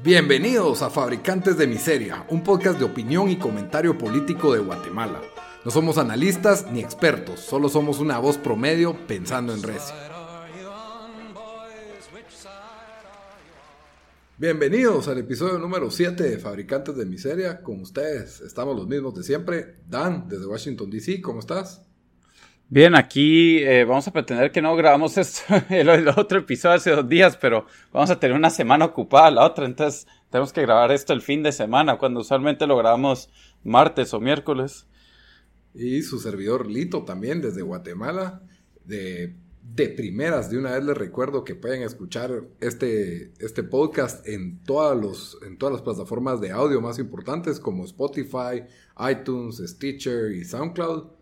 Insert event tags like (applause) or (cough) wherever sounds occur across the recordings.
Bienvenidos a Fabricantes de Miseria, un podcast de opinión y comentario político de Guatemala. No somos analistas ni expertos, solo somos una voz promedio pensando en recio. Bienvenidos al episodio número 7 de Fabricantes de Miseria. Con ustedes estamos los mismos de siempre. Dan, desde Washington, D.C., ¿cómo estás? Bien, aquí eh, vamos a pretender que no grabamos esto, (laughs) el, otro episodio hace dos días, pero vamos a tener una semana ocupada la otra, entonces tenemos que grabar esto el fin de semana, cuando usualmente lo grabamos martes o miércoles. Y su servidor Lito también desde Guatemala, de, de primeras, de una vez les recuerdo que pueden escuchar este, este podcast en, todas los, en todas las plataformas de audio más importantes como Spotify, iTunes, Stitcher y SoundCloud.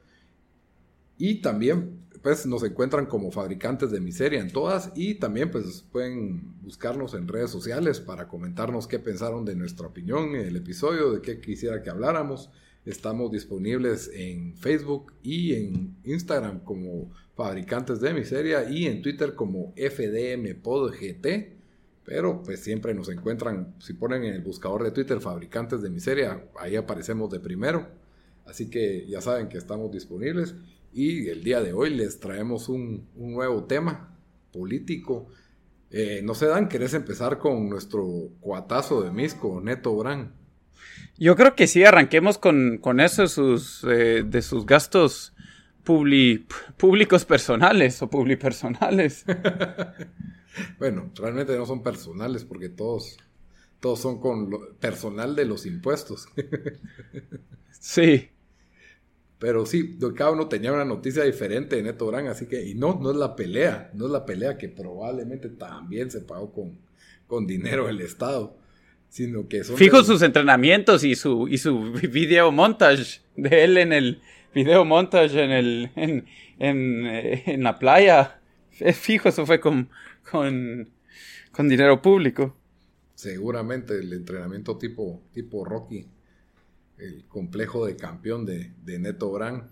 Y también pues nos encuentran como fabricantes de miseria en todas y también pues pueden buscarnos en redes sociales para comentarnos qué pensaron de nuestra opinión en el episodio, de qué quisiera que habláramos. Estamos disponibles en Facebook y en Instagram como Fabricantes de Miseria y en Twitter como FDMPodGT. Pero pues siempre nos encuentran, si ponen en el buscador de Twitter Fabricantes de Miseria, ahí aparecemos de primero. Así que ya saben que estamos disponibles. Y el día de hoy les traemos un, nuevo tema político. Eh, no sé, Dan, ¿querés empezar con nuestro cuatazo de Misco, Neto Brand? Yo creo que sí, arranquemos con, eso de sus, eh, de sus gastos públicos personales o publipersonales. (laughs) bueno, realmente no son personales porque todos, todos son con lo personal de los impuestos. (laughs) sí. Pero sí, cada uno tenía una noticia diferente de Neto Brand, así que, y no, no es la pelea, no es la pelea que probablemente también se pagó con, con dinero del Estado, sino que son... Fijo sus entrenamientos y su, y su (laughs) video montage de él en el video montage en el, en, en, eh, en la playa. Es fijo, eso fue con, con, con dinero público. Seguramente el entrenamiento tipo, tipo Rocky el complejo de campeón de, Neto Brand.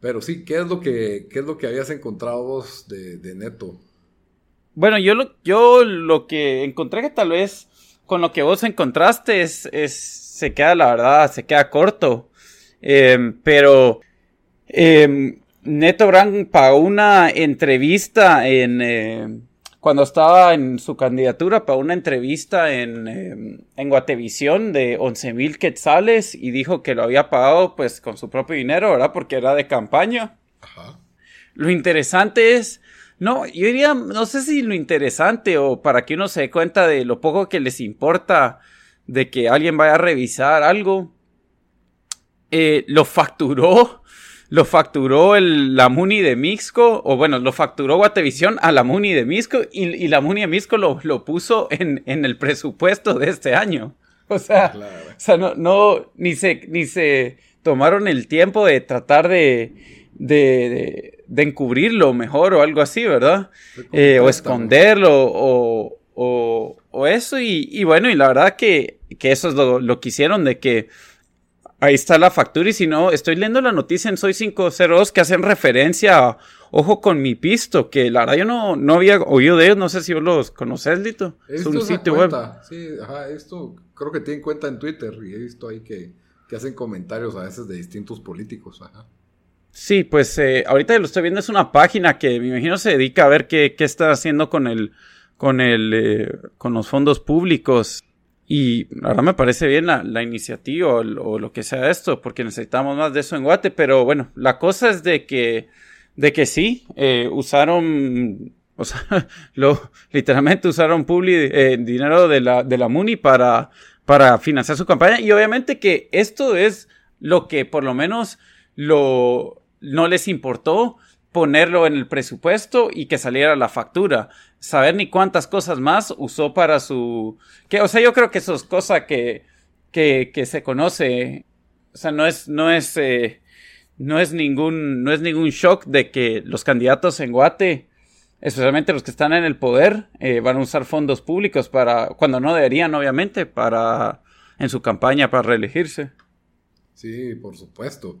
Pero sí, ¿qué es lo que, es lo que habías encontrado vos de, Neto? Bueno, yo lo, yo lo que encontré que tal vez con lo que vos encontraste es, es se queda, la verdad, se queda corto. Em, pero em, Neto Brand pagó una entrevista en, em, cuando estaba en su candidatura para una entrevista en, em, en Guatevisión de 11 mil quetzales y dijo que lo había pagado pues con su propio dinero, ¿verdad? Porque era de campaña. Ajá. Lo interesante es, no, yo diría, no sé si lo interesante o para que uno se dé cuenta de lo poco que les importa de que alguien vaya a revisar algo, eh, lo facturó lo facturó el, la Muni de Mixco, o bueno, lo facturó Guatevisión a la Muni de Mixco y, la Muni de Mixco lo, lo puso en, en, el presupuesto de este año. O sea, o sea no, no, ni se, ni se tomaron el tiempo de tratar de, de, de, encubrirlo mejor o algo así, ¿verdad? Eh, o esconderlo o, o, o eso. Y, y, bueno, y la verdad que, que eso es lo, lo que hicieron de que Ahí está la factura y si no, estoy leyendo la noticia en Soy 502 que hacen referencia a Ojo con mi pisto, que la verdad yo no, no había oído de ellos, no sé si vos los conoces, Lito. Es un sitio web. Sí, ajá, esto creo que tienen cuenta en Twitter y he visto ahí que, que hacen comentarios a veces de distintos políticos, ajá. Sí, pues eh, ahorita lo estoy viendo, es una página que me imagino se dedica a ver qué, qué está haciendo con el, con el, eh, con los fondos públicos y verdad me parece bien la, la iniciativa o, lo que sea esto, porque necesitamos más de eso en Guate. Pero bueno, la cosa es de que, de que sí, eh, usaron, o sea, (laughs) lo, literalmente usaron publi, eh, dinero de la, de la MUNI para, para financiar su campaña. Y obviamente que esto es lo que por lo menos lo, no les importó ponerlo en el presupuesto y que saliera la factura. Saber ni cuántas cosas más usó para su... Que, o sea, yo creo que eso es cosa que, que, se conoce. O sea, no es, no es, eh, no es ningún, no es ningún shock de que los candidatos en Guate, especialmente los que están en el poder, eh, van a usar fondos públicos para, cuando no deberían, obviamente, para, en su campaña para reelegirse. Sí, por supuesto.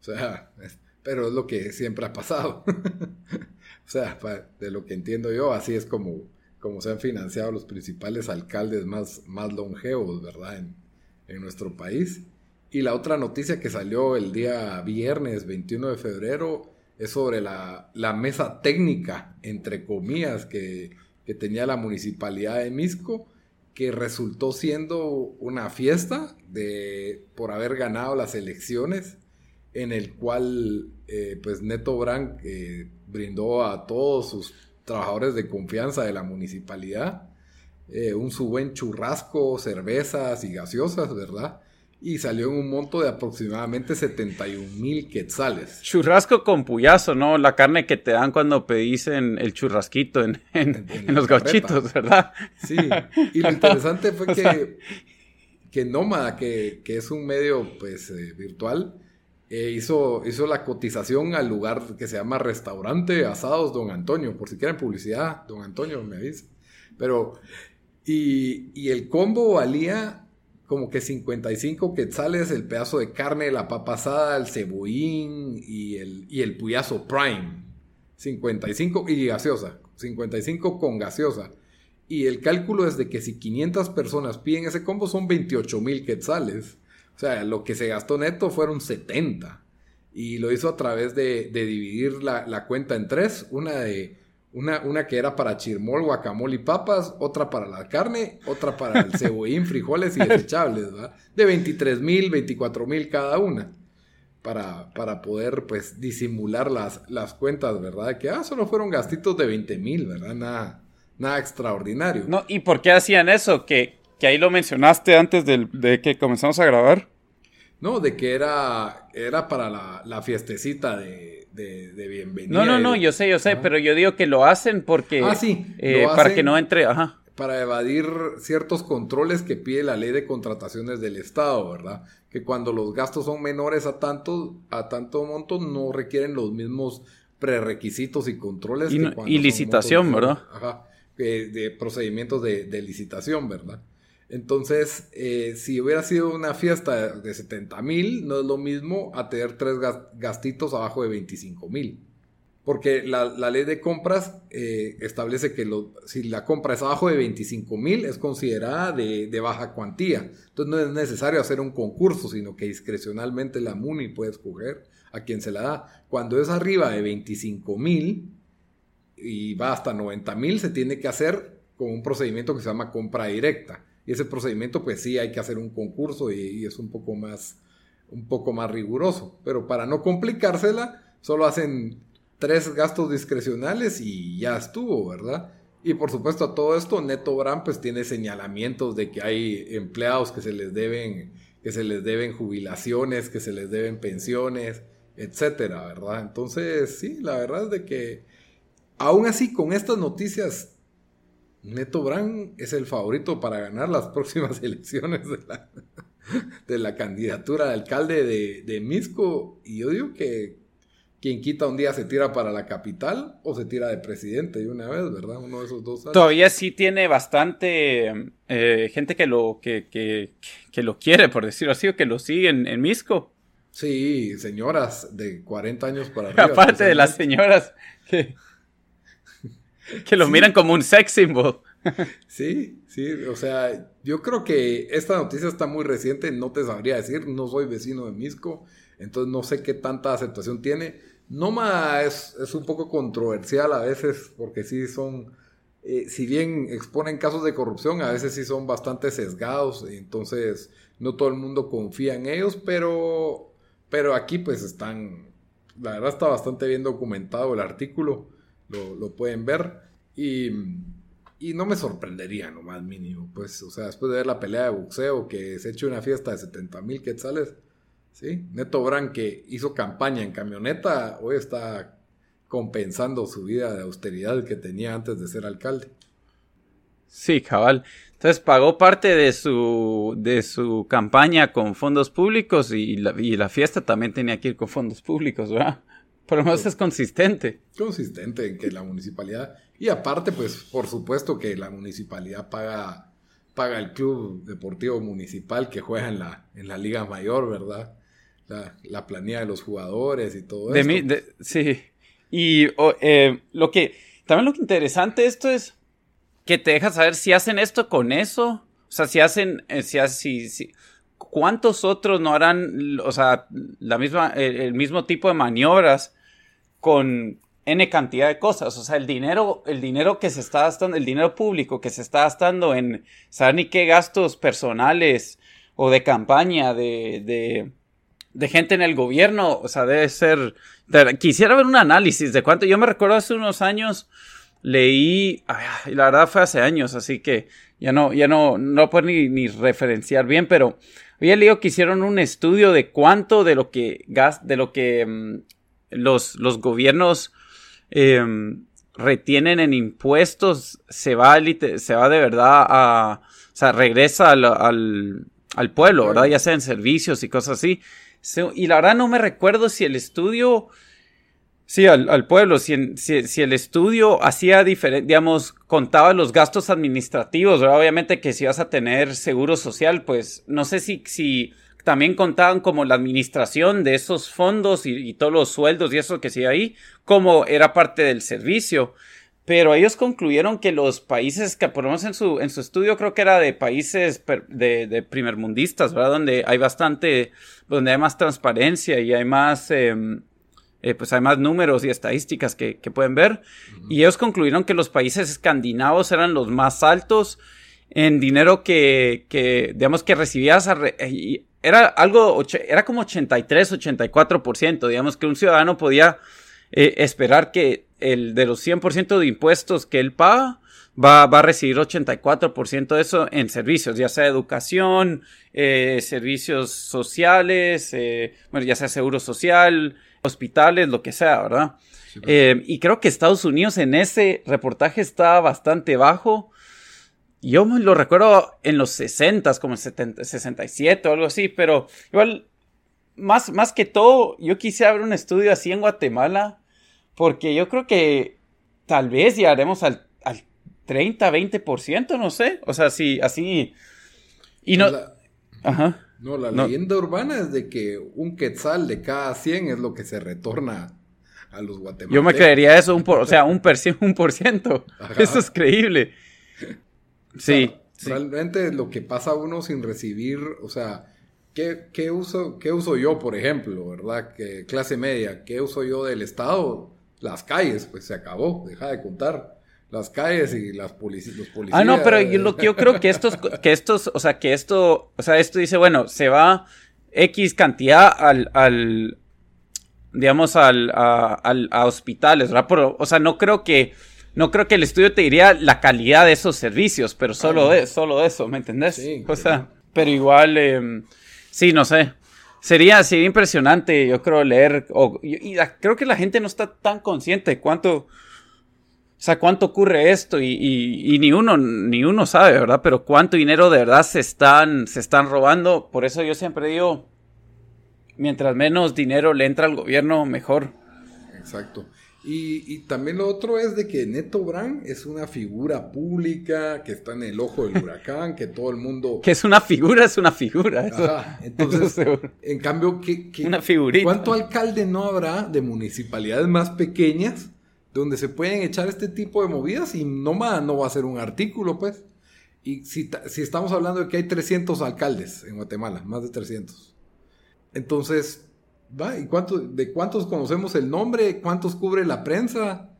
O sea, pero es lo que siempre ha pasado. (laughs) o sea, de lo que entiendo yo, así es como, como se han financiado los principales alcaldes más, más longevos, ¿verdad? En, en nuestro país. Y la otra noticia que salió el día viernes 21 de febrero es sobre la, la mesa técnica, entre comillas, que, que, tenía la municipalidad de Misco, que resultó siendo una fiesta de, por haber ganado las elecciones, en el cual eh, pues Neto Brand eh, brindó a todos sus trabajadores de confianza de la municipalidad eh, un su buen churrasco, cervezas y gaseosas, ¿verdad? y salió en un monto de aproximadamente 71 mil quetzales. Churrasco con puyazo, ¿no? La carne que te dan cuando pedís en el churrasquito en, los gauchitos, ¿verdad? Sí, y lo interesante fue (laughs) que, que Nómada, que, es un medio pues virtual, eh, hizo, hizo la cotización al lugar que se llama Restaurante Asados Don Antonio, por si quieren publicidad, Don Antonio me avisa. Pero, y, y el combo valía como que 55 quetzales el pedazo de carne, la papa asada, el cebollín y el, y el puyazo prime. 55 y gaseosa. 55 con gaseosa. Y el cálculo es de que si 500 personas piden ese combo son 28 mil quetzales. O sea, lo que se gastó neto fueron 70. Y lo hizo a través de, dividir la, la, cuenta en tres. Una de una, una que era para chirmol, guacamole y papas, otra para la carne, otra para el (laughs) cebollín, frijoles y desechables, ¿verdad? De 23 mil, 24 mil cada una. Para, para, poder pues disimular las, las cuentas, ¿verdad? Que ah, solo fueron gastitos de 20 mil, ¿verdad? Nada, nada extraordinario. No, ¿y por qué hacían eso? Que, que ahí lo mencionaste antes de, que comenzamos a grabar. No, de que era, era para la, la fiestecita de, de, bienvenida. No, no, no, yo sé, yo sé, pero yo digo que lo hacen porque... Ah, sí. Eh, para que no entre, ajá. Para evadir ciertos controles que pide la ley de contrataciones del Estado, ¿verdad? Que cuando los gastos son menores a tanto, a tanto monto no requieren los mismos prerequisitos y controles. Y, y licitación, ¿verdad? Ajá, de procedimientos de, de licitación, ¿verdad? Entonces, eh, si hubiera sido una fiesta de 70 mil, no es lo mismo a tener tres gastitos abajo de 25 mil. Porque la, ley de compras eh, establece que si la compra es abajo de 25 mil, es considerada de, de, baja cuantía. Entonces no es necesario hacer un concurso, sino que discrecionalmente la MUNI puede escoger a quien se la da. Cuando es arriba de 25 mil y va hasta 90 mil, se tiene que hacer con un procedimiento que se llama compra directa ese procedimiento, pues sí, hay que hacer un concurso y, es un poco, más, un poco más riguroso. Pero para no complicársela, solo hacen tres gastos discrecionales y ya estuvo, ¿verdad? Y por supuesto a todo esto, Neto Brand pues tiene señalamientos de que hay empleados que se les deben, que se les deben jubilaciones, que se les deben pensiones, etcétera, ¿verdad? Entonces, sí, la verdad es de que aún así con estas noticias Neto Brand es el favorito para ganar las (laughs) próximas elecciones de la, de la candidatura de alcalde de, de, Misco. Y yo digo que quien quita un día se tira para la capital o se tira de presidente de una vez, ¿verdad? Uno de esos dos. Todavía sí tiene bastante eh, gente que lo, que, que, que, lo quiere, por decirlo así, o que lo sigue en, en Misco. Sí, señoras de 40 años para arriba. (laughs) Aparte de las señoras que (laughs) que lo miran como un sex symbol. (laughs) sí, sí, o sea, yo creo que esta noticia está muy reciente, no te sabría decir, no soy vecino de Misco, entonces no sé qué tanta aceptación tiene. Noma es, es un poco controversial a veces, porque sí son, eh, si bien exponen casos de corrupción, a veces sí son bastante sesgados, entonces no todo el mundo confía en ellos, pero, pero aquí pues están, la verdad está bastante bien documentado el artículo lo, pueden ver. Y, y, no me sorprendería, no más mínimo. Pues, o sea, después de ver la pelea de boxeo, que se echó una fiesta de 70 mil quetzales, ¿sí? Neto Brand, que hizo campaña en camioneta, hoy está compensando su vida de austeridad que tenía antes de ser alcalde. Sí, cabal. Entonces pagó parte de su, de su campaña con fondos públicos y la, y la fiesta también tenía que ir con fondos públicos, ¿verdad? Por lo menos es consistente. Consistente en que la municipalidad. Y aparte, pues, por supuesto que la municipalidad paga, paga el club deportivo municipal que juega en la, en la Liga Mayor, ¿verdad? La, la planilla de los jugadores y todo eso. sí. Y eh, lo que. También lo que interesante esto es que te deja saber si hacen esto con eso. O sea, si hacen, eh, si, si, si, ¿cuántos otros no harán, o sea, la misma, el, mismo tipo de maniobras con N cantidad de cosas? O sea, el dinero, el dinero que se está gastando, el dinero público que se está gastando en saber ni qué gastos personales o de campaña, de, de, de gente en el gobierno, o sea, debe ser, quisiera ver un análisis de cuánto, yo me recuerdo hace unos años, leí, y la verdad fue hace años, así que ya no, ya no, no puedo ni, ni referenciar bien, pero había leído que hicieron un estudio de cuánto de lo que gas, de lo que mm, los, los gobiernos em, retienen en impuestos se va, se va de verdad a, o sea, regresa al, al, al pueblo, ¿verdad? Ya sea en servicios y cosas así. Y la verdad no me recuerdo si el estudio Sí, al, pueblo. Si, el estudio hacía diferente, digamos, contaba los gastos administrativos, obviamente que si vas a tener seguro social, pues no sé si, si también contaban como la administración de esos fondos y, todos los sueldos y eso que sí ahí, como era parte del servicio. Pero ellos concluyeron que los países, que por lo menos en su, en su estudio creo que era de países de, de primermundistas, ¿verdad? Donde hay bastante, donde hay más transparencia y hay más... Em, eh, pues hay más números y estadísticas que, pueden ver. Y ellos concluyeron que los países escandinavos eran los más altos en dinero que, que digamos, que recibías. Era algo, era como 83, 84%. Digamos que un ciudadano podía eh, esperar que el de los 100% de impuestos que él paga, va, va a recibir 84% de eso en servicios, ya sea educación, eh, servicios sociales, bueno, ya sea seguro social, hospitales, lo que sea, ¿verdad? Eh, y creo que Estados Unidos en ese reportaje está bastante bajo. Yo me lo recuerdo en los 60, como en 70, 67 o algo así, pero igual, más, más que todo, yo quisiera ver un estudio así en Guatemala, porque yo creo que tal vez llegaremos al, al 30, 20%, no sé. O sea, sí, así. Y no. Ajá. No, la leyenda urbana es de que un quetzal de cada 100 es lo que se retorna a los guatemaltecos. Yo me creería eso, un por, o sea, un, per, (laughs) un por ciento. Eso es creíble. Sí, Realmente lo que pasa uno sin recibir, o sea, ¿qué, qué, uso, ¿qué uso yo, por ejemplo, verdad? Que clase media, ¿qué uso yo del Estado? Las calles, pues se acabó, deja de contar las calles y las policías, los policías. Ah, no, pero yo, yo creo que estos, (laughs) que estos, o sea, que esto, o sea, esto dice, bueno, se va X cantidad al, al digamos, al, a, al, a hospitales, ¿verdad? Pero, o sea, no creo que, no creo que el estudio te diría la calidad de esos servicios, pero solo, de, solo eso, ¿me entendés? Sí. O sea, pero igual, eh, sí, no sé. Sería, sería impresionante, yo creo, leer, o, y, y creo que la gente no está tan consciente de cuánto, o sea, ¿cuánto ocurre esto? Y, y, ni uno, ni uno sabe, ¿verdad? Pero cuánto dinero de verdad se están, se están robando. Por eso yo siempre digo, mientras menos dinero le entra al gobierno, mejor. Exacto. Y, y, también lo otro es de que Neto Brand es una figura pública que está en el ojo del huracán, que todo el mundo... (laughs) Que es una figura, es una figura. Ajá, (laughs) entonces, en cambio, ¿qué, una figurita. ¿cuánto alcalde no habrá de municipalidades más pequeñas donde se pueden echar este tipo de movidas y no, más, no va a ser un artículo, pues. Y si, si, estamos hablando de que hay 300 alcaldes en Guatemala, más de 300. Entonces, ¿va? ¿Y cuánto, de cuántos conocemos el nombre? ¿Cuántos cubre la prensa?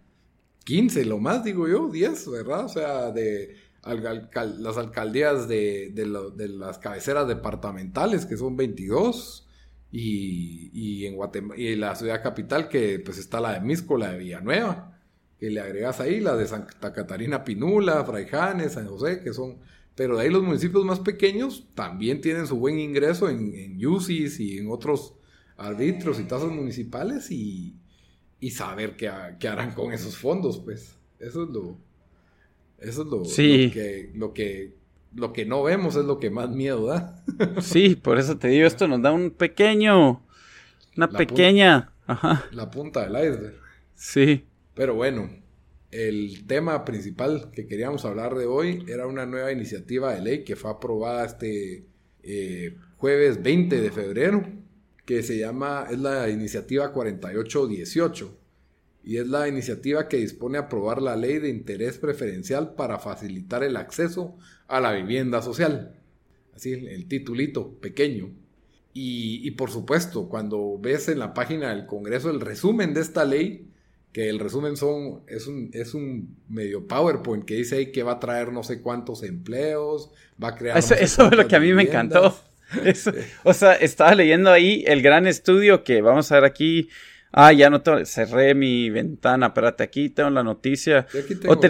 15, lo más, digo yo, 10, ¿verdad? O sea, de las alcaldías de, de, las cabeceras departamentales, que son 22. Y, en Guatemala, y la ciudad capital, que pues está la de Misco, la de Villanueva, que le agregas ahí la de Santa Catarina Pinula, Fraijanes, San José, que son... Pero de ahí los municipios más pequeños también tienen su buen ingreso en, en y en otros arbitros y tasas municipales y, y saber qué, qué, harán con esos fondos, pues. Eso es lo... Eso es lo, lo que, lo que lo que no vemos es lo que más miedo da. (laughs) sí, por eso te digo, esto nos da un pequeño, una pequeña, ajá. La punta del iceberg. Sí. Pero bueno, el tema principal que queríamos hablar de hoy era una nueva iniciativa de ley que fue aprobada este eh, jueves 20 de febrero, que se llama, es la iniciativa 4818. y es la iniciativa que dispone a aprobar la ley de interés preferencial para facilitar el acceso a la vivienda social. Así el, titulito pequeño. Y, y, por supuesto, cuando ves en la página del Congreso el resumen de esta ley, que el resumen son, es, un, es un medio PowerPoint que dice ahí que va a traer no sé cuántos empleos, va a crear... Eso, eso es lo que a mí me encantó. (laughs) o sea, estaba leyendo ahí el gran estudio que vamos a ver aquí Ah, ya no te, cerré mi ventana, espérate, aquí tengo la noticia. o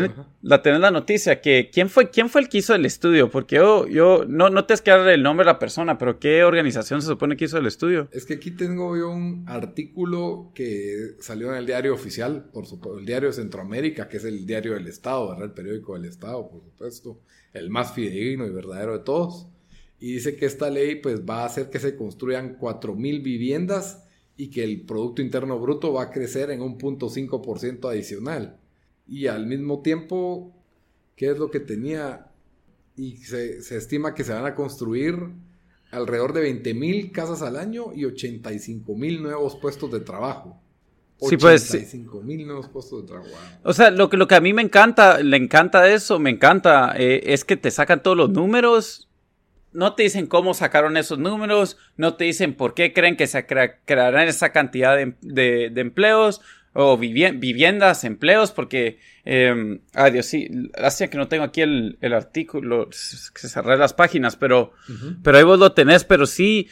la tenés la noticia, que ¿quién fue, quién fue el que hizo el estudio? Porque yo, yo, no, no te es que el nombre de la persona, pero ¿qué organización se supone que hizo el estudio? Es que aquí tengo yo un artículo que salió en el diario oficial, por supuesto, el diario de Centroamérica, que es el diario del Estado, ¿verdad? El periódico del Estado, por supuesto, el más fidedigno y verdadero de todos. Y dice que esta ley pues va a hacer que se construyan 4.000 viviendas y que el Producto Interno Bruto va a crecer en un punto 5% adicional. Y al mismo tiempo, ¿qué es lo que tenía? Y se, estima que se van a construir alrededor de 20 mil casas al año y 85 mil nuevos puestos de trabajo. Sí, pues. 85 mil nuevos puestos de trabajo. O sea, lo que, lo que a mí me encanta, le encanta eso, me encanta, eh, es que te sacan todos los números no te dicen cómo sacaron esos números, no te dicen por qué creen que se crearán esa cantidad de, empleos o viviendas, empleos, porque, eh, ay Dios, sí, hace que no tengo aquí el, artículo, que cerré las páginas, pero, pero ahí vos lo tenés, pero sí,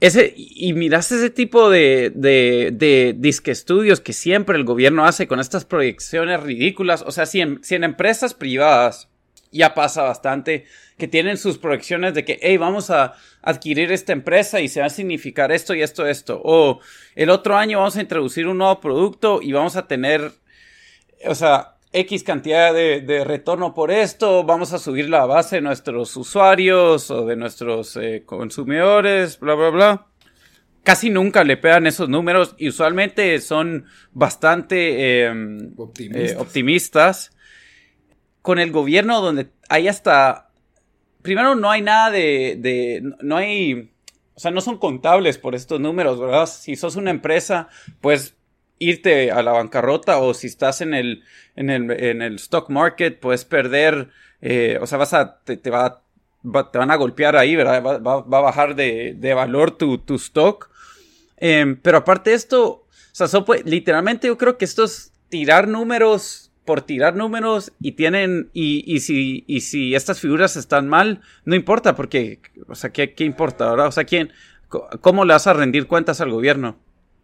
ese, y miras ese tipo de, de, de disque estudios que siempre el gobierno hace con estas proyecciones ridículas, o sea, si si en empresas privadas ya pasa bastante, que tienen sus proyecciones de que, hey, vamos a adquirir esta empresa y se va a significar esto y esto, esto. O el otro año vamos a introducir un nuevo producto y vamos a tener, o sea, X cantidad de, retorno por esto, vamos a subir la base de nuestros usuarios o de nuestros eh, consumidores, bla, bla, bla. Casi nunca le pegan esos números y usualmente son bastante em, eh, optimistas con el gobierno donde hay hasta... Primero, no hay nada de, de... No hay... O sea, no son contables por estos números, ¿verdad? Si sos una empresa, puedes irte a la bancarrota o si estás en el, en el, en el stock market, puedes perder, eh, o sea, vas a, te, va, te van a golpear ahí, ¿verdad? Va, va, va a bajar de, de valor tu, tu stock. Eh, pero aparte de esto, o sea, literalmente yo creo que esto es tirar números por tirar números y tienen, y, y, si, y si estas figuras están mal, no importa, porque, o sea, ¿qué, qué importa, ahora? O sea, ¿quién, ¿cómo le vas a rendir cuentas al gobierno?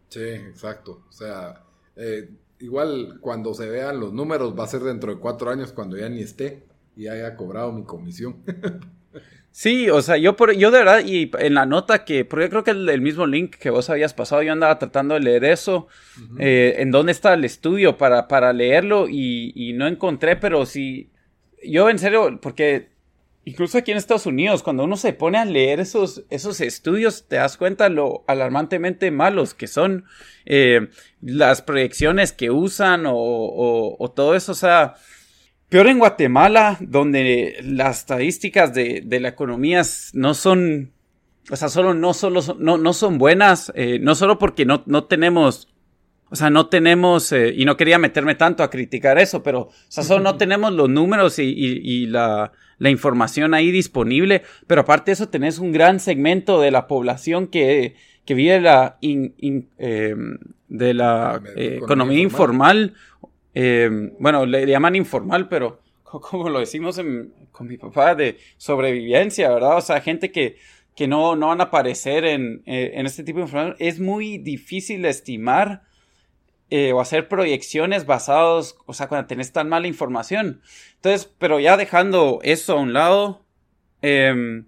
Sí, exacto. O sea, eh, igual cuando se vean los números va a ser dentro de cuatro años cuando ya ni esté y haya cobrado mi comisión. (laughs) Sí, o sea, yo por, yo de verdad, y en la nota que, porque yo creo que el, el mismo link que vos habías pasado, yo andaba tratando de leer eso, eh, en dónde está el estudio para, para leerlo y, y, no encontré, pero sí, yo en serio, porque incluso aquí en Estados Unidos, cuando uno se pone a leer esos, esos estudios, te das cuenta lo alarmantemente malos que son eh, las proyecciones que usan o, o, o todo eso, o sea Peor en Guatemala, donde las estadísticas de, de la economía no son, o sea, solo no, solo no, no son buenas, eh, no solo porque no, no tenemos, o sea, no tenemos, eh, y no quería meterme tanto a criticar eso, pero, o sea, solo no tenemos los números y, y, la, la, información ahí disponible, pero aparte de eso tenés un gran segmento de la población que, que vive la, eh, de la economía, informal eh, bueno, le llaman informal, pero como lo decimos con mi papá, de sobrevivencia, ¿verdad? O sea, gente que, que no, no van a aparecer en, eh, en este tipo de información. Es muy difícil estimar eh, o hacer proyecciones basados, o sea, cuando tenés tan mala información. Entonces, pero ya dejando eso a un lado, em,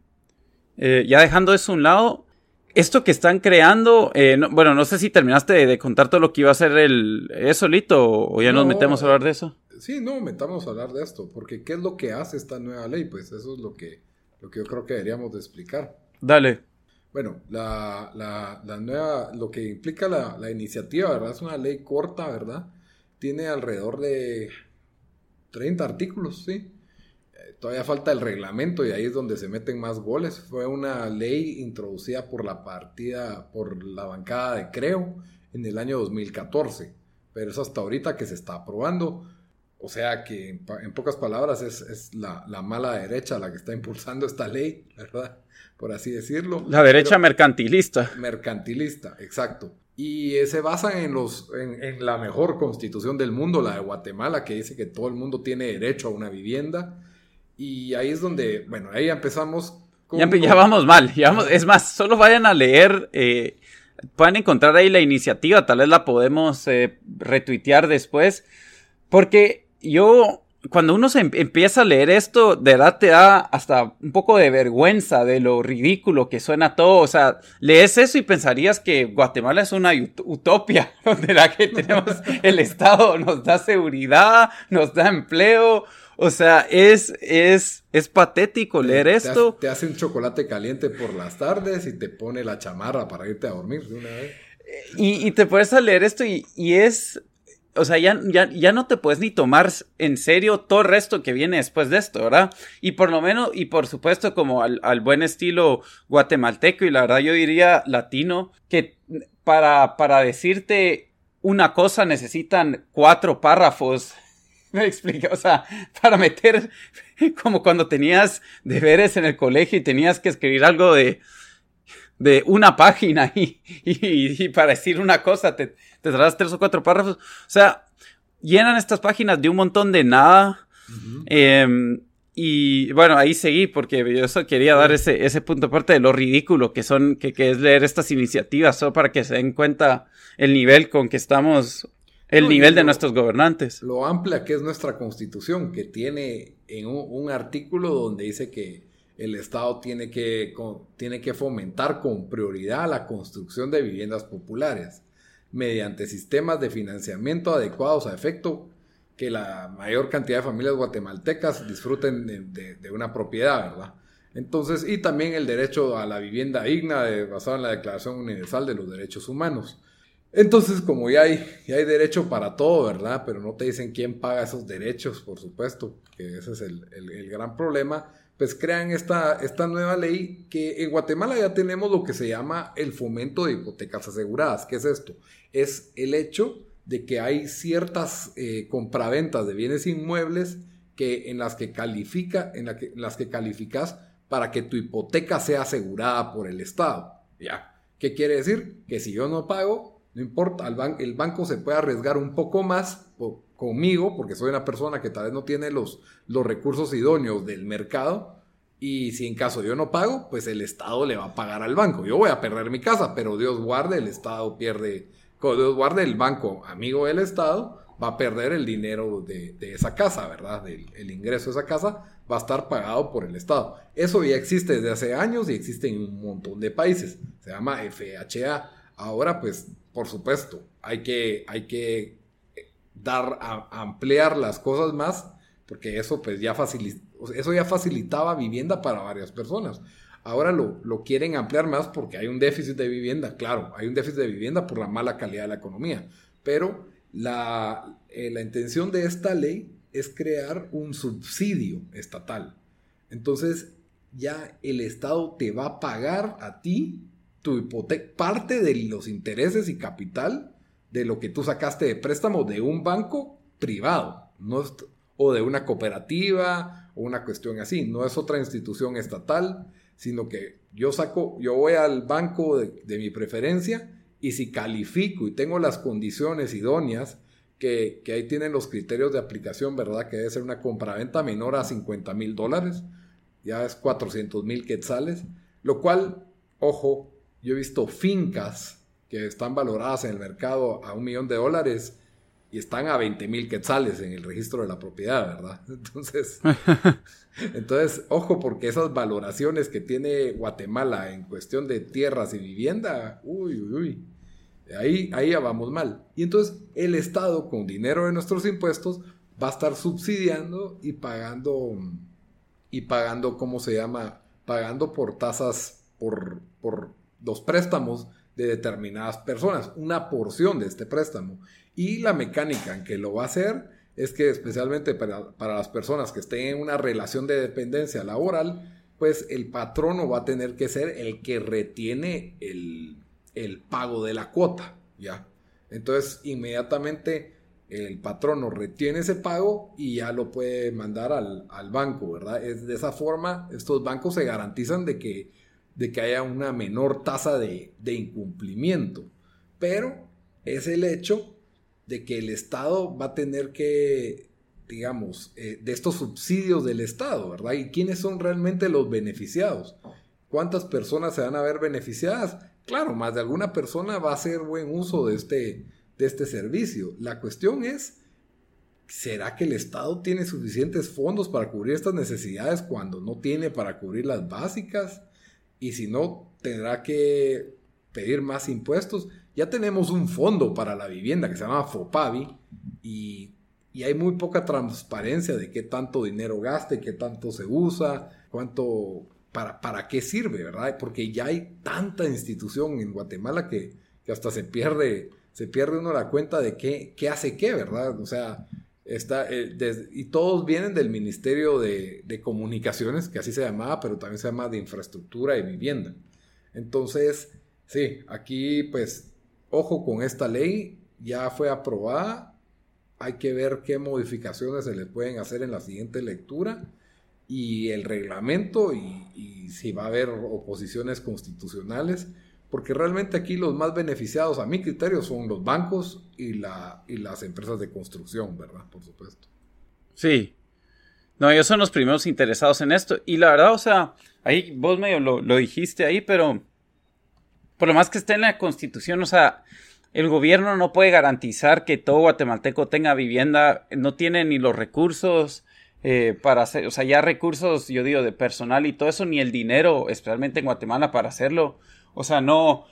ya dejando eso a un lado, esto que están creando, eh, bueno, no sé si terminaste de, contar todo lo que iba a ser el eso solito o ya nos metemos a hablar de eso. Sí, no, metamos a hablar de esto, porque ¿qué es lo que hace esta nueva ley? Pues eso es lo que, lo que yo creo que deberíamos de explicar. Dale. Bueno, la, la, la nueva, lo que implica la, la iniciativa, ¿verdad? Es una ley corta, ¿verdad? Tiene alrededor de 30 artículos, ¿sí? Todavía falta el reglamento y ahí es donde se meten más goles. Fue una ley introducida por la partida, por la bancada de Creo en el año 2014. pero es hasta ahorita que se está aprobando. O sea que, en, pocas palabras, es, la, mala derecha la que está impulsando esta ley, (laughs) ¿verdad? Por así decirlo. La derecha mercantilista. Mercantilista, exacto. Y se basan en, los, en, la mejor constitución del mundo, la de Guatemala, que dice que todo el mundo tiene derecho a una vivienda. Y ahí es donde, bueno, ahí empezamos. ya, ya, vamos mal. Ya es más, solo vayan a leer. Eh, pueden encontrar ahí la iniciativa, tal vez la podemos eh, retuitear después. Porque yo, cuando uno se em-, empieza a leer esto, de verdad te da hasta un poco de vergüenza de lo ridículo que suena todo. O sea, lees eso y pensarías que Guatemala es una utopia, (laughs) donde la que tenemos el Estado nos da seguridad, nos da empleo. O sea, es, es, es patético leer esto. Te hace un chocolate caliente por las tardes y te pone la chamarra para irte a dormir de una vez. Y, te puedes a leer esto y, y es o sea, ya, ya, no te puedes ni tomar en serio todo el resto que viene después de esto, ¿verdad? Y por lo menos, y por supuesto, como al, buen estilo guatemalteco, y la verdad yo diría latino, que para, para decirte una cosa necesitan cuatro párrafos. (laughs) Me explica, o sea, para meter, como cuando tenías deberes en el colegio y tenías que escribir algo de, de una página y, y, para decir una cosa te, te traes tres o cuatro párrafos. O sea, llenan estas páginas de un montón de nada. Em, y bueno, ahí seguí porque yo eso quería dar ese, ese punto aparte de lo ridículo que son, que, que, es leer estas iniciativas, solo para que se den cuenta el nivel con que estamos, el nivel de nuestros gobernantes. Lo amplia que es nuestra constitución, que tiene en un artículo donde dice que el Estado tiene que, tiene que fomentar con prioridad la construcción de viviendas populares mediante sistemas de financiamiento adecuados a efecto que la mayor cantidad de familias guatemaltecas disfruten de, una propiedad, ¿verdad? Entonces, y también el derecho a la vivienda digna basado en la Declaración Universal de los Derechos Humanos. Entonces, como ya hay, ya hay derecho para todo, ¿verdad? Pero no te dicen quién paga esos derechos, por supuesto, que ese es el, el gran problema pues crean esta, esta nueva ley que en Guatemala ya tenemos lo que se llama el fomento de hipotecas aseguradas. ¿Qué es esto? Es el hecho de que hay ciertas eh, compraventas de bienes inmuebles que, en las que califica, en, las que calificas para que tu hipoteca sea asegurada por el Estado. ¿Ya? ¿Qué quiere decir? Que si yo no pago, no importa, el, el banco se puede arriesgar un poco más conmigo, porque soy una persona que tal vez no tiene los, los recursos idóneos del mercado, y si en caso yo no pago, pues el Estado le va a pagar al banco. Yo voy a perder mi casa, pero Dios guarde, el Estado pierde, Dios guarde el banco amigo del Estado, va a perder el dinero de, esa casa, ¿verdad? el ingreso de esa casa va a estar pagado por el Estado. Eso ya existe desde hace años y existe en un montón de países. Se llama FHA. Ahora, pues, por supuesto, hay que, hay que dar a, ampliar las cosas más, porque eso pues ya eso ya facilitaba vivienda para varias personas. Ahora lo, lo, quieren ampliar más porque hay un déficit de vivienda, claro, hay un déficit de vivienda por la mala calidad de la economía, pero la, eh, la intención de esta ley es crear un subsidio estatal. Entonces ya el Estado te va a pagar a ti tu hipoteca, parte de los intereses y capital de lo que tú sacaste de préstamo de un banco privado, no o de una cooperativa o una cuestión así, no es otra institución estatal, sino que yo saco, yo voy al banco de, mi preferencia y si califico y tengo las condiciones idóneas, que, que, ahí tienen los criterios de aplicación, ¿verdad? Que debe ser una compraventa menor a 50 mil dólares, ya es 400 mil quetzales, lo cual, ojo, yo he visto fincas que están valoradas en el mercado a un millón de dólares y están a 20 mil quetzales en el registro de la propiedad, ¿verdad? (laughs) Entonces, (laughs) entonces, ojo, porque esas valoraciones que tiene Guatemala en cuestión de tierras y vivienda, uy, uy, uy, ahí, ahí ya vamos mal. Y entonces el Estado, con dinero de nuestros impuestos, va a estar subsidiando y pagando, y pagando, ¿cómo se llama? Pagando por tasas, por, por los préstamos de determinadas personas, una porción de este préstamo. Y la mecánica en que lo va a hacer es que especialmente para, las personas que estén en una relación de dependencia laboral, pues el patrono va a tener que ser el que retiene el, pago de la cuota, ¿ya? Entonces, inmediatamente el patrono retiene ese pago y ya lo puede mandar al, banco, ¿verdad? Es de esa forma, estos bancos se garantizan de que, de que haya una menor tasa de, incumplimiento. Pero es el hecho de que el Estado va a tener que, digamos, eh, de estos subsidios del Estado, ¿verdad? ¿Y quiénes son realmente los beneficiados? ¿Cuántas personas se van a ver beneficiadas? Claro, más de alguna persona va a hacer buen uso de este, de este servicio. La cuestión es, ¿será que el Estado tiene suficientes fondos para cubrir estas necesidades cuando no tiene para cubrir las básicas? Y si no, tendrá que pedir más impuestos. Ya tenemos un fondo para la vivienda que se llama FOPAVI y, y hay muy poca transparencia de qué tanto dinero gaste, qué tanto se usa, cuánto, para, para qué sirve, ¿verdad? Porque ya hay tanta institución en Guatemala que, que hasta se pierde se pierde uno la cuenta de qué, qué hace qué, ¿verdad? O sea, está, eh, y todos vienen del Ministerio de, Comunicaciones, que así se llamaba, pero también se llama de Infraestructura y Vivienda. Entonces, sí, aquí pues, ojo con esta ley, ya fue aprobada, hay que ver qué modificaciones se le pueden hacer en la siguiente lectura y el reglamento y si va a haber oposiciones constitucionales porque realmente aquí los más beneficiados a mi criterio son los bancos y, la, y las empresas de construcción, ¿verdad? Por supuesto. Sí. No, ellos son los primeros interesados en esto. Y la verdad, o sea, ahí vos medio lo, lo dijiste ahí, pero por lo más que esté en la constitución, o sea, el gobierno no puede garantizar que todo guatemalteco tenga vivienda, no tiene ni los recursos eh, para hacer, o sea, ya recursos, yo digo, de personal y todo eso, ni el dinero, especialmente en Guatemala, para hacerlo. O sea, no,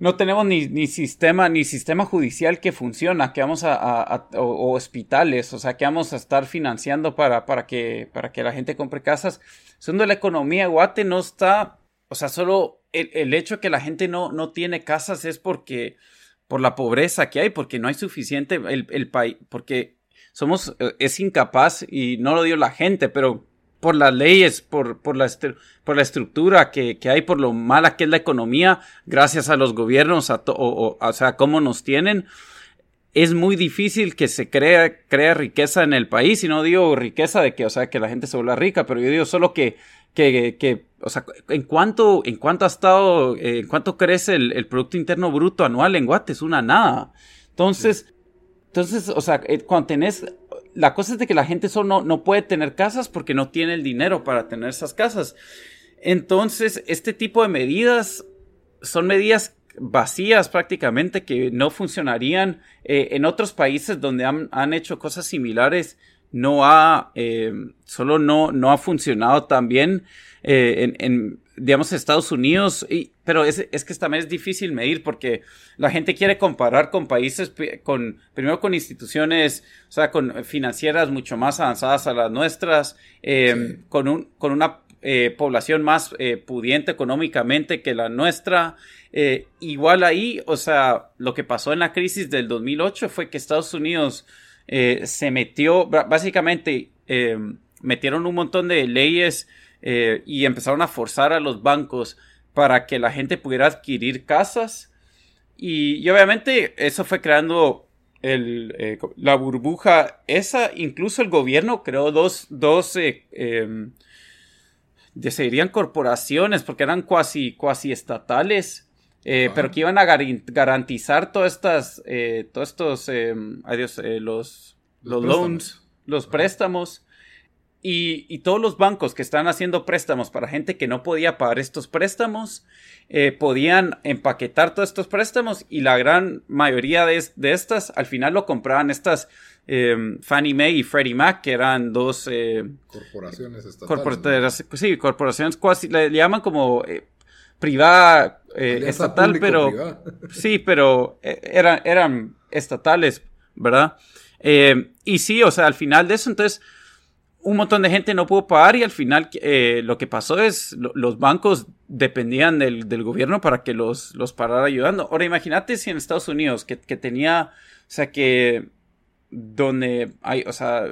no tenemos ni, sistema, ni sistema judicial que funciona, que vamos a, o, hospitales, o sea, que vamos a estar financiando para, para, que, para que la gente compre casas. Siendo la economía Guate no está, o sea, solo el, el hecho de que la gente no, no tiene casas es porque, por la pobreza que hay, porque no hay suficiente, el, el país, porque somos, eh, es incapaz, y no lo dio la gente, pero por las leyes, por, por, la, por la estructura que, que, hay, por lo mala que es la economía, gracias a los gobiernos, a o, o, sea, cómo nos tienen, es muy difícil que se crea, crea riqueza en el país, y no digo riqueza de que, o sea, que la gente se vuelva rica, pero yo digo solo que, que, que o sea, en cuánto, en cuánto ha estado, eh, en cuánto crece el, el, Producto Interno Bruto anual en Guate, es una nada. Entonces, entonces, o sea, eh, cuando tenés la cosa es de que la gente solo no, puede tener casas porque no tiene el dinero para tener esas casas. Entonces, este tipo de medidas son medidas vacías prácticamente que no funcionarían eh, en otros países donde han, hecho cosas similares no ha eh, solo no, no ha funcionado tan bien eh, en, digamos, Estados Unidos, y, pero es, es, que también es difícil medir porque la gente quiere comparar con países, con, primero con instituciones, o sea, con financieras mucho más avanzadas a las nuestras, eh, con, un, con una eh, población más eh, pudiente económicamente que la nuestra. igual ahí, o sea, lo que pasó en la crisis del 2008 fue que Estados Unidos se metió, básicamente, metieron un montón de leyes eh, y empezaron a forzar a los bancos para que la gente pudiera adquirir casas. Y, y eso fue creando el, eh, la burbuja esa. Incluso el gobierno creó dos, dos eh, em, serían corporaciones porque eran cuasi, cuasi estatales. pero que iban a garantizar todas estas, todos estos, em, adiós, los, los, loans, los préstamos y, todos los bancos que están haciendo préstamos para gente que no podía pagar estos préstamos, eh, podían empaquetar todos estos préstamos y la gran mayoría de, estas al final lo compraban estas eh, Fannie Mae y Freddie Mac, que eran dos eh, corporaciones estatales. Sí, corporaciones cuasi, le, llaman como privada estatal, (laughs) pero sí, pero eran, eran estatales, ¿verdad? y sí, o sea, al final de eso, entonces un montón de gente no pudo pagar y al final eh, lo que pasó es los bancos dependían del, gobierno para que los, los parara ayudando. Ahora imagínate si en Estados Unidos que, tenía, o sea, que donde hay, o sea,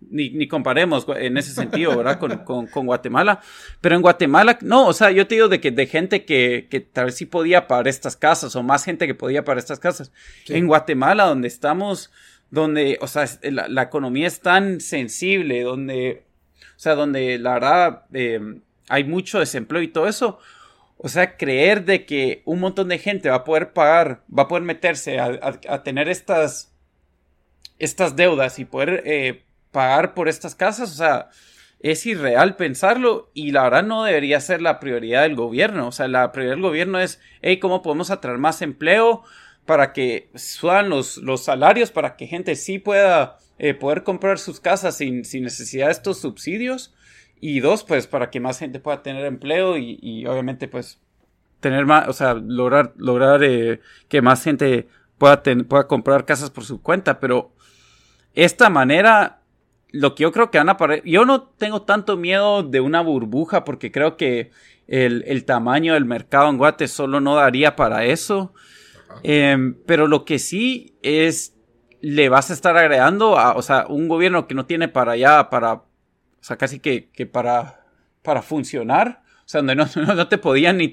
ni, ni, comparemos en ese sentido, ¿verdad? Con, con, con, Guatemala. Pero en Guatemala, no, o sea, yo te digo de que de gente que, que tal vez sí podía pagar estas casas, o más gente que podía pagar estas casas. En Guatemala, donde estamos, donde, o sea, la, la, economía es tan sensible, donde, o sea, donde la verdad eh, hay mucho desempleo y todo eso. O sea, creer de que un montón de gente va a poder pagar, va a poder meterse a, a, tener estas, estas deudas y poder eh, pagar por estas casas, o sea, es irreal pensarlo y la verdad no debería ser la prioridad del gobierno. O sea, la prioridad del gobierno es, hey, ¿cómo podemos atraer más empleo para que suban los, los salarios, para que gente sí pueda eh, poder comprar sus casas sin, sin necesidad de estos subsidios? Y dos, pues para que más gente pueda tener empleo y, obviamente pues tener más, o sea, lograr, lograr eh, que más gente pueda, pueda comprar casas por su cuenta. Pero esta manera, lo que yo creo que van a parar, yo no tengo tanto miedo de una burbuja porque creo que el, el tamaño del mercado en Guate solo no daría para eso. Em, pero lo que sí es, le vas a estar agregando a, o sea, un gobierno que no tiene para allá, para o sea, casi que, que para, para funcionar. O sea, donde no, (laughs) no, te podían ni,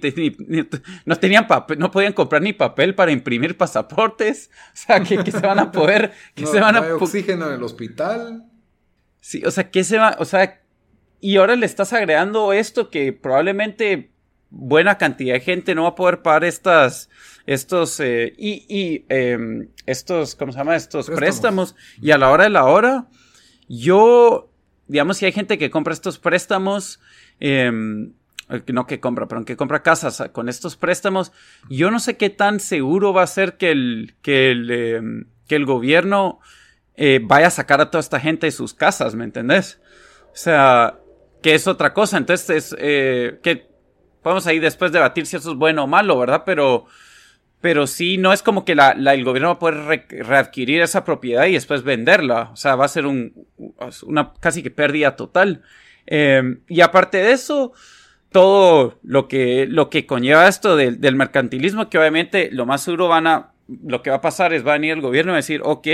no tenían papel, no podían comprar ni papel para imprimir pasaportes. O sea, que, que se van a poder, que se van a. Hay oxígeno en el hospital. Sí, o sea, que se va, o sea, y ahora le estás agregando esto que probablemente buena cantidad de gente no va a poder pagar estas, estos, eh, y, y em, estos, ¿cómo se llama? Estos préstamos. Y a la hora de la hora, yo digamos, si hay gente que compra estos préstamos, em, no que compra, pero que compra casas con estos préstamos, yo no sé qué tan seguro va a ser que el, que el, em, que el gobierno eh, vaya a sacar a toda esta gente de sus casas, ¿me entendés? O sea, que es otra cosa. Entonces, eh, que podemos ahí después debatir si eso es bueno o malo, ¿verdad? Pero pero sí, no es como que la, el gobierno va a poder readquirir esa propiedad y después venderla. O sea, va a ser un, una casi que pérdida total. Em, y aparte de eso, todo lo que, lo que conlleva esto del, mercantilismo, que obviamente lo más seguro van a, lo que va a pasar es va a venir el gobierno a decir, ok,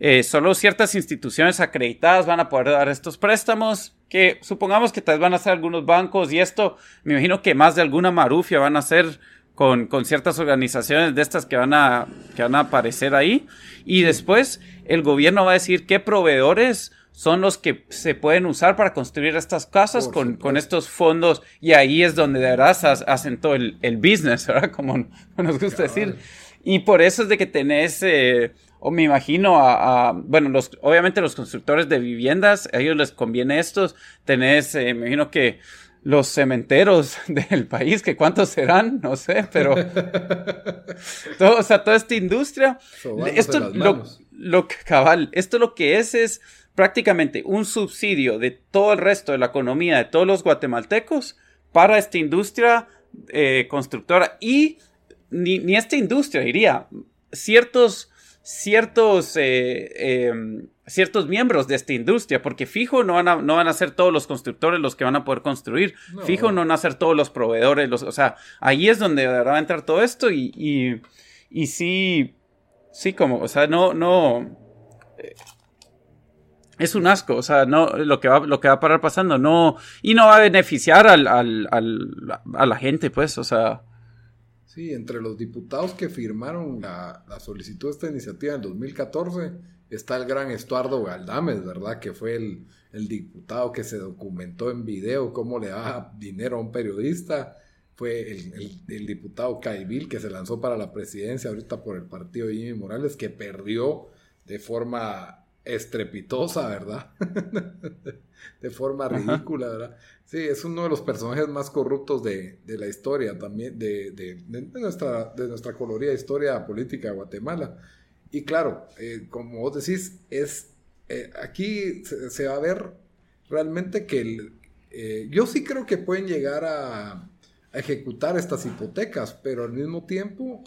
eh, solo ciertas instituciones acreditadas van a poder dar estos préstamos, que supongamos que tal vez van a ser algunos bancos y esto, me imagino que más de alguna marufia van a ser con, con, ciertas organizaciones de estas que van, a, que van a aparecer ahí. Y después el gobierno va a decir qué proveedores son los que se pueden usar para construir estas casas con, con, estos fondos. Y ahí es donde de verdad hacen todo el, el business, (laughs) ¿verdad? Como nos gusta decir. Y por eso es de que tenés, eh, o me imagino, a, bueno, los, obviamente los constructores de viviendas, a ellos les conviene estos. Tenés, eh, me imagino que los cementeros (laughs) del país, que cuántos serán, no sé, pero (laughs) todo, o sea, toda esta industria, esto lo, lo, cabal, esto lo que es es prácticamente un subsidio de todo el resto de la economía de todos los guatemaltecos para esta industria eh, constructora y ni, ni, esta industria diría ciertos ciertos eh, em, ciertos miembros de esta industria, porque fijo no van a, no van a ser todos los constructores los que van a poder construir, fijo no van a ser todos los proveedores, los, o sea, ahí es donde va a entrar todo esto y, y, y sí, sí, como, o sea, no, no, eh, es un asco, o sea, no, lo que va, lo que va a parar pasando, no, y no va a beneficiar al, al, al, a la gente, pues, o sea, Sí, entre los diputados que firmaron la, la solicitud de esta iniciativa en 2014 está el gran Estuardo Galdames, ¿verdad? Que fue el, diputado que se documentó en video cómo le daba dinero a un periodista. Fue el, diputado Caibil que se lanzó para la presidencia ahorita por el partido de Jimmy Morales, que perdió de forma estrepitosa, ¿verdad? (laughs) de forma ridícula, ¿verdad? Sí, es uno de los personajes más corruptos de, la historia también, de, nuestra, de nuestra colorida historia política de Guatemala. Y claro, eh, como vos decís, es eh, aquí se, va a ver realmente que el, eh, yo sí creo que pueden llegar a, ejecutar estas hipotecas, pero al mismo tiempo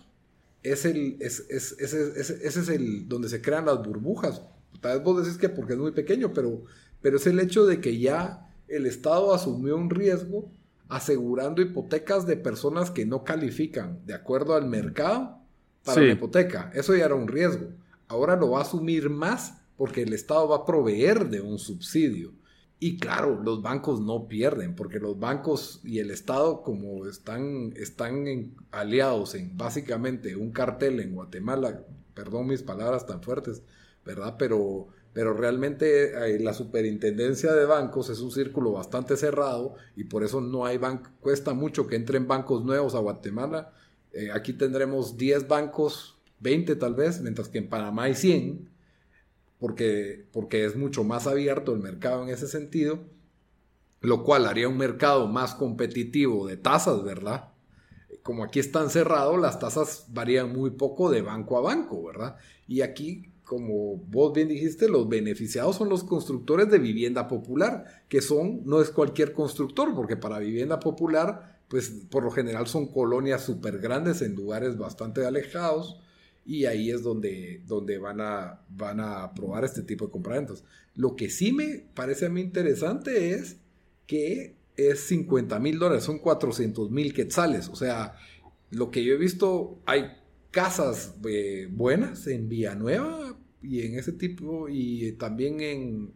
es el, es, es, ese es el donde se crean las burbujas. Tal vez vos decís que porque es muy pequeño, pero, pero es el hecho de que ya el Estado asumió un riesgo asegurando hipotecas de personas que no califican de acuerdo al mercado para la hipoteca. Eso ya era un riesgo. Ahora lo va a asumir más porque el Estado va a proveer de un subsidio. Y claro, los bancos no pierden, porque los bancos y el Estado, como están, están aliados en básicamente un cartel en Guatemala, perdón mis palabras tan fuertes, ¿verdad? Pero, pero realmente eh, la superintendencia de bancos es un círculo bastante cerrado y por eso no hay banco, cuesta mucho que entren bancos nuevos a Guatemala. Eh, aquí tendremos 10 bancos, 20 tal vez, mientras que en Panamá hay 100 porque, porque es mucho más abierto el mercado en ese sentido, lo cual haría un mercado más competitivo de tasas, ¿verdad? Como aquí están cerrados, las tasas varían muy poco de banco a banco, ¿verdad? Y aquí, como vos bien dijiste, los beneficiados son los constructores de vivienda popular, que son, no es cualquier constructor, porque para vivienda popular, pues por lo general son colonias súper grandes en lugares bastante alejados, y ahí es donde, donde van, a, van a probar este tipo de compraventas. Lo que sí me parece a mí interesante es que es 50 mil dólares, son 400 mil quetzales. O sea, lo que yo he visto, hay casas eh, buenas en Villanueva y en ese tipo, y también en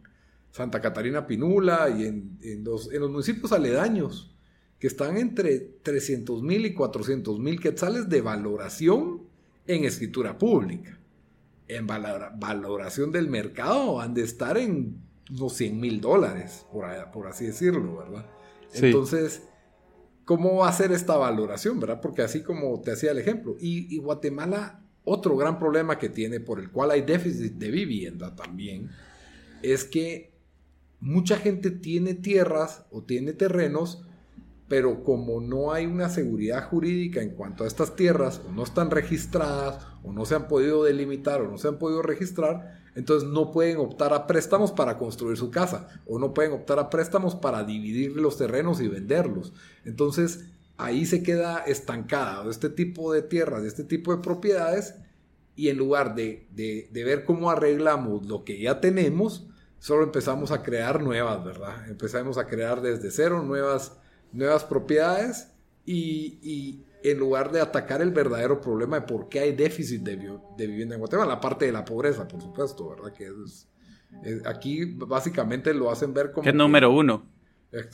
Santa Catarina Pinula y en, en, los, en los municipios aledaños, que están entre 300 mil y 400 mil quetzales de valoración en escritura pública. En valoración del mercado han de estar en unos 100 mil dólares, por, por, así decirlo, ¿verdad? Entonces, ¿cómo va a ser esta valoración, verdad? Porque así como te hacía el ejemplo, y, y Guatemala, otro gran problema que tiene, por el cual hay déficit de vivienda también, es que mucha gente tiene tierras o tiene terrenos pero como no hay una seguridad jurídica en cuanto a estas tierras, o no están registradas, o no se han podido delimitar, o no se han podido registrar, entonces no pueden optar a préstamos para construir su casa, o no pueden optar a préstamos para dividir los terrenos y venderlos. Entonces ahí se queda estancada este tipo de tierras, de este tipo de propiedades, y en lugar de, de ver cómo arreglamos lo que ya tenemos, solo empezamos a crear nuevas, ¿verdad? Empezamos a crear desde cero nuevas nuevas propiedades y, en lugar de atacar el verdadero problema de por qué hay déficit de, vivienda en Guatemala, la parte de la pobreza, por supuesto, ¿verdad? Que es, aquí básicamente lo hacen ver como... Que es número uno.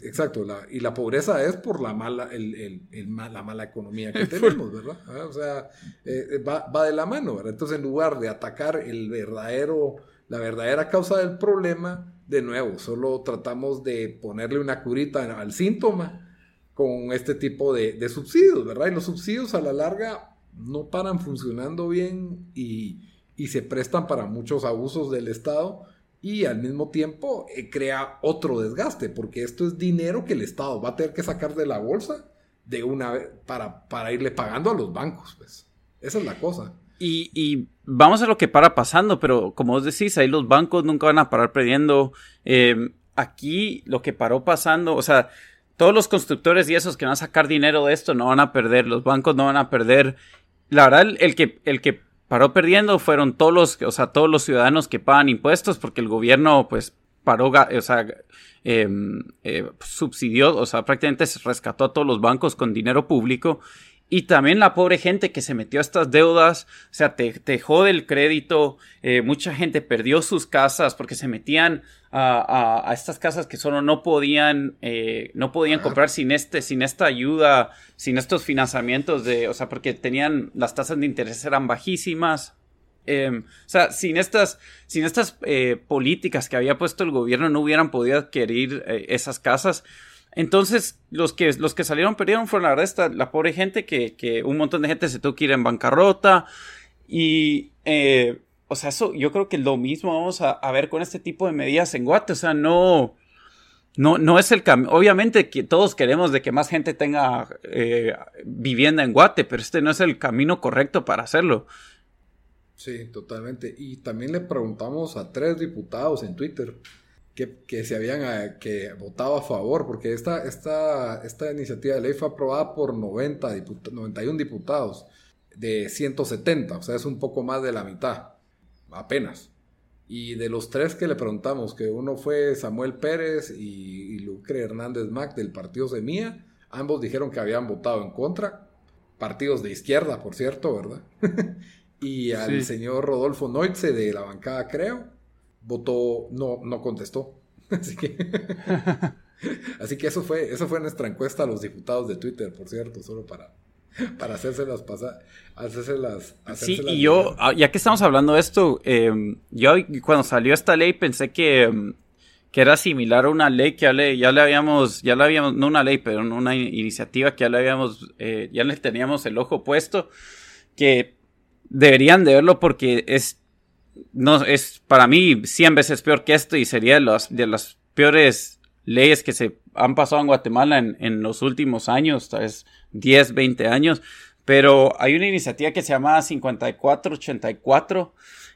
Exacto, y la pobreza es por la mala, el, la mala economía que (laughs) tenemos, ¿verdad? Ah, o sea, eh, eh, va, va, de la mano, ¿verdad? Entonces, en lugar de atacar el verdadero, la verdadera causa del problema, de nuevo, solo tratamos de ponerle una curita al síntoma con este tipo de, subsidios, ¿verdad? Y los subsidios a la larga no paran funcionando bien y, se prestan para muchos abusos del Estado y al mismo tiempo eh, crea otro desgaste, porque esto es dinero que el Estado va a tener que sacar de la bolsa de una para, para irle pagando a los bancos, pues. Esa es la cosa. Y, vamos a lo que para pasando, pero como vos decís, ahí los bancos nunca van a parar perdiendo. Eh, aquí lo que paró pasando, o sea, todos los constructores y esos que van a sacar dinero de esto no van a perder, los bancos no van a perder. La verdad, el que, el que paró perdiendo fueron todos los, o sea, todos los ciudadanos que pagan impuestos porque el gobierno, pues, paró, o sea, em, eh, subsidió, o sea, prácticamente se rescató a todos los bancos con dinero público y también la pobre gente que se metió a estas deudas, o sea, te, te jode el crédito, eh, mucha gente perdió sus casas porque se metían a, a, estas casas que solo no podían, eh, no podían comprar sin este, sin esta ayuda, sin estos financiamientos de, o sea, porque tenían, las tasas de interés eran bajísimas. Em, o sea, sin estas, sin estas eh, políticas que había puesto el gobierno no hubieran podido adquirir esas casas. Entonces, los que, los que salieron perdieron fueron la verdad la pobre gente que, que un montón de gente se tuvo que ir en bancarrota. Y, eh, o sea, eso yo creo que lo mismo vamos a, ver con este tipo de medidas en Guate. O sea, no, no, no es el camino. Obviamente que todos queremos de que más gente tenga eh, vivienda en Guate, pero este no es el camino correcto para hacerlo. Sí, totalmente. Y también le preguntamos a tres diputados en Twitter que, se habían eh, que votado a favor, porque esta, esta, esta iniciativa de ley fue aprobada por 90 91 diputados de 170, o sea, es un poco más de la mitad, apenas. Y de los tres que le preguntamos, que uno fue Samuel Pérez y, Lucre Hernández Mac del partido Semilla, ambos dijeron que habían votado en contra, partidos de izquierda, por cierto, ¿verdad? (laughs) y al señor Rodolfo Noitze de la bancada, creo, votó, no, no contestó. (laughs) Así que, (laughs) así que eso fue, eso fue nuestra encuesta a los diputados de Twitter, por cierto, solo para, para hacérselas pasar, hacérselas, Sí, y yo, ah, ya que estamos hablando de esto, em, yo cuando salió esta ley pensé que, em, que era similar a una ley que ya le, ya le habíamos, ya le habíamos, no una ley, pero una iniciativa que ya le habíamos, eh, ya le teníamos el ojo puesto, que deberían de verlo porque es no es para mí 100 veces peor que esto y sería de, los, de las peores leyes que se han pasado en Guatemala en, los últimos años, tal vez 10, 20 años. Pero hay una iniciativa que se llama 5484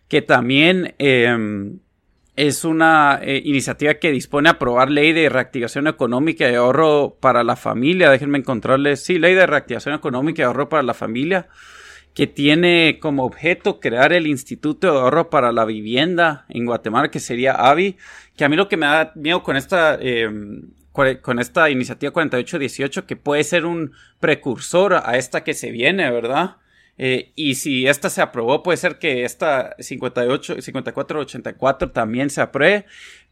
que también em, es una eh, iniciativa que dispone a aprobar ley de reactivación económica y ahorro para la familia. Déjenme encontrarles. Sí, ley de reactivación económica y ahorro para la familia que tiene como objeto crear el Instituto de Ahorro para la Vivienda en Guatemala, que sería AVI, que a mí lo que me da miedo con esta, eh, con esta iniciativa 4818, que puede ser un precursor a esta que se viene, ¿verdad? Eh, y si esta se aprobó, puede ser que esta 58, 5484 también se apruebe,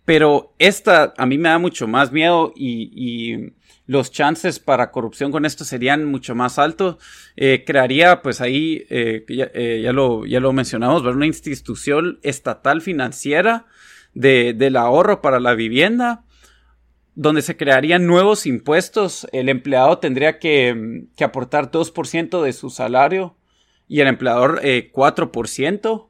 pero esta a mí me da mucho más miedo y los chances para corrupción con esto serían mucho más altos. Eh, crearía, pues ahí, eh, eh, ya, lo, ya lo mencionamos, una institución estatal financiera de, del ahorro para la vivienda, donde se crearían nuevos impuestos. El empleado tendría que, que aportar 2% de su salario y el empleador 4%.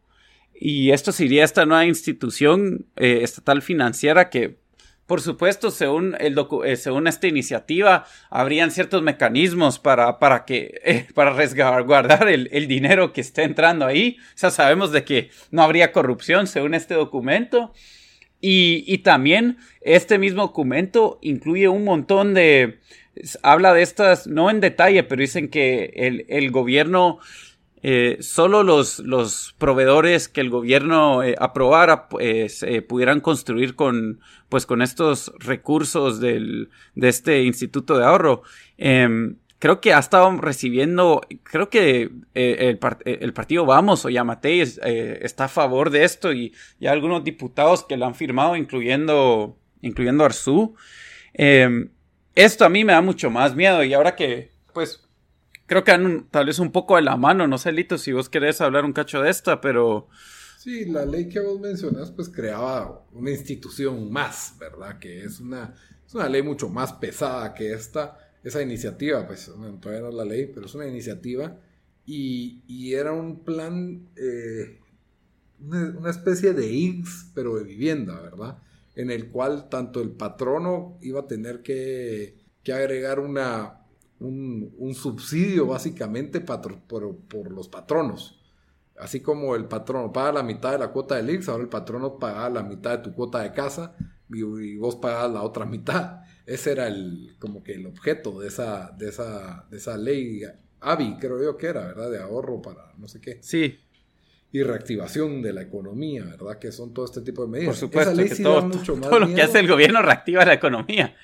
Y esto sería esta nueva institución estatal financiera que por supuesto, según, el eh, esta iniciativa, habrían ciertos mecanismos para, para, que, eh, (laughs) para resguardar el, el, dinero que está entrando ahí. O sea, sabemos de que no habría corrupción según este documento. Y, y también este mismo documento incluye un montón de... Habla de estas, no en detalle, pero dicen que el, el gobierno eh, solo los, los, proveedores que el gobierno eh, aprobara pues, eh, pudieran construir con, pues, con estos recursos del, de este instituto de ahorro. Em, creo que ha estado recibiendo, creo que el, el, partido Vamos o Yamatei está a favor de esto y, y, hay algunos diputados que lo han firmado, incluyendo, incluyendo Arzú. Em, esto a mí me da mucho más miedo y ahora que, pues, creo que han tal vez un poco de la mano, no sé, Lito, si vos querés hablar un cacho de esta, pero... Sí, la ley que vos mencionás, pues creaba una institución más, ¿verdad? Que es una, es una ley mucho más pesada que esta, esa iniciativa, pues todavía no es la ley, pero es una iniciativa y, y era un plan, eh, una, especie de INS, pero de vivienda, ¿verdad? En el cual tanto el patrono iba a tener que, que agregar una, un, subsidio básicamente por, los patronos. Así como el patrono paga la mitad de la cuota del IX, ahora el patrono paga la mitad de tu cuota de casa y, vos pagas la otra mitad. Ese era el, como que el objeto de esa, de esa, de esa ley AVI, creo yo que era, ¿verdad? De ahorro para no sé qué. Sí. Y reactivación de la economía, ¿verdad? Que son todo este tipo de medidas. Por supuesto, que todo, (laughs) todo lo que hace el gobierno reactiva la economía.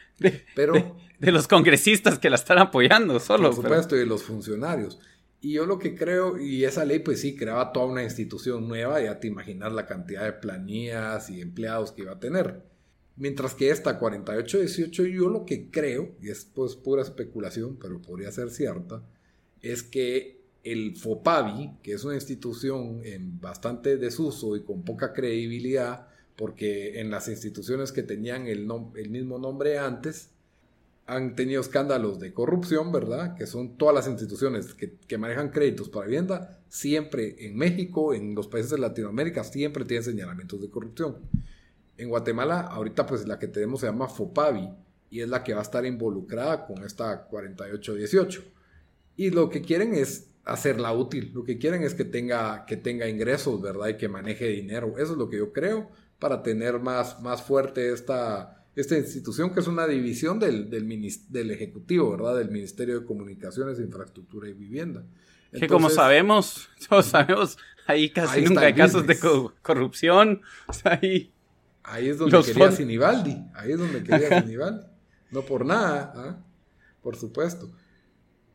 pero (laughs) de los congresistas que la están apoyando solo. Por supuesto, y de los funcionarios. Y yo lo que creo, y esa ley pues sí creaba toda una institución nueva, ya te imaginas la cantidad de planillas y empleados que iba a tener. Mientras que esta 4818 yo lo que creo, y es pues pura especulación, pero podría ser cierta, es que el FOPAVI, que es una institución en bastante desuso y con poca credibilidad, porque en las instituciones que tenían el, el mismo nombre antes, han tenido escándalos de corrupción, ¿verdad? Que son todas las instituciones que, manejan créditos para vivienda, siempre en México, en los países de Latinoamérica, siempre tienen señalamientos de corrupción. En Guatemala, ahorita pues la que tenemos se llama FOPAVI y es la que va a estar involucrada con esta 4818. Y lo que quieren es hacerla útil, lo que quieren es que tenga, que tenga ingresos, ¿verdad? Y que maneje dinero. Eso es lo que yo creo para tener más, más fuerte esta esta institución que es una división del, del, Ejecutivo, ¿verdad? Del Ministerio de Comunicaciones, Infraestructura y Vivienda. que como sabemos, (laughs) todos sabemos, ahí casi nunca hay casos de corrupción. ahí, ahí es donde quería Sinibaldi, ahí es donde quería (laughs) Sinibaldi. No por nada, ¿ah? por supuesto.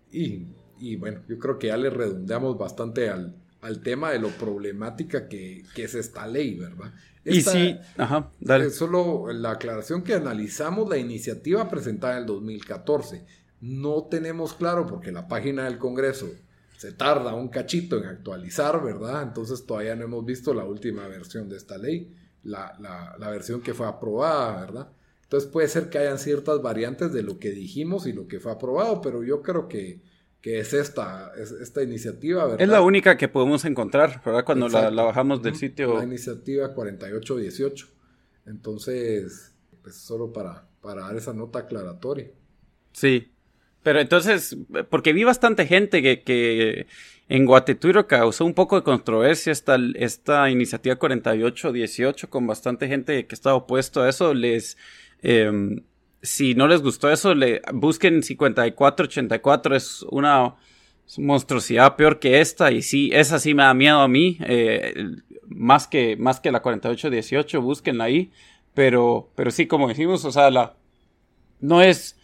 Y, y, bueno, yo creo que ya le redondeamos bastante al, al tema de lo problemática que, es esta ley, ¿verdad? Y sí, ajá, dale. Es solo la aclaración que analizamos la iniciativa presentada en el 2014. No tenemos claro porque la página del Congreso se tarda un cachito en actualizar, ¿verdad? Entonces todavía no hemos visto la última versión de esta ley, la, la versión que fue aprobada, ¿verdad? Entonces puede ser que hayan ciertas variantes de lo que dijimos y lo que fue aprobado, pero yo creo que que es esta, esta iniciativa, ¿verdad? Es la única que podemos encontrar, ¿verdad? Cuando la, bajamos del sitio. La iniciativa 4818. Entonces, pues solo para, para dar esa nota aclaratoria. Sí. Pero entonces, porque vi bastante gente que, que en Guateturo causó un poco de controversia esta, esta iniciativa 4818 con bastante gente que estaba opuesto a eso. Les, eh, si no les gustó eso, le busquen 5484, es una monstruosidad peor que esta y sí, esa sí me da miedo a mí, eh, más, que, más que la 4818, búsquenla ahí, pero, pero sí, como decimos, o sea, la, no es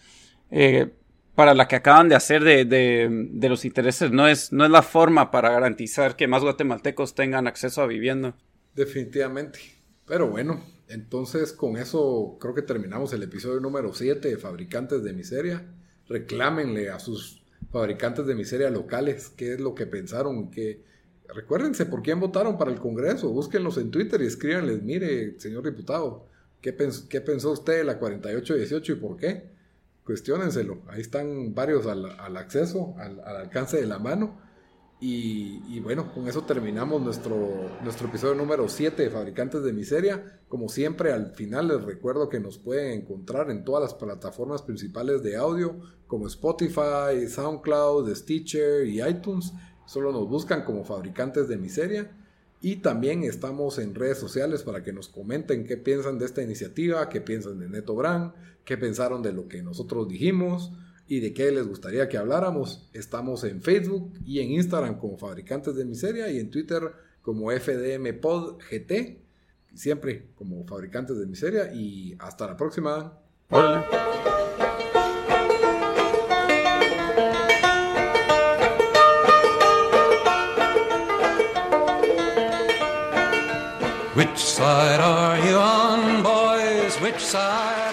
eh, para la que acaban de hacer de, de, los intereses, no es, no es la forma para garantizar que más guatemaltecos tengan acceso a vivienda. Definitivamente, pero bueno, entonces, con eso creo que terminamos el episodio número 7 de Fabricantes de Miseria. Reclámenle a sus fabricantes de miseria locales qué es lo que pensaron, que recuérdense por quién votaron para el Congreso, búsquenlos en Twitter y escríbanles, mire, señor diputado, ¿qué, pensó usted de la 4818 y por qué? Cuestiónenselo, ahí están varios al, acceso, al alcance de la mano y, bueno, con eso terminamos nuestro, nuestro episodio número 7 de Fabricantes de Miseria. Como siempre, al final les recuerdo que nos pueden encontrar en todas las plataformas principales de audio, como Spotify, SoundCloud, Stitcher y iTunes. Solo nos buscan como Fabricantes de Miseria. Y también estamos en redes sociales para que nos comenten qué piensan de esta iniciativa, qué piensan de Neto Brand, qué pensaron de lo que nosotros dijimos y de qué les gustaría que habláramos. Estamos en Facebook y en Instagram como Fabricantes de Miseria y en Twitter como FDM Pod GT, siempre como Fabricantes de Miseria y hasta la próxima. Hola. Which side are you on, boys? Which side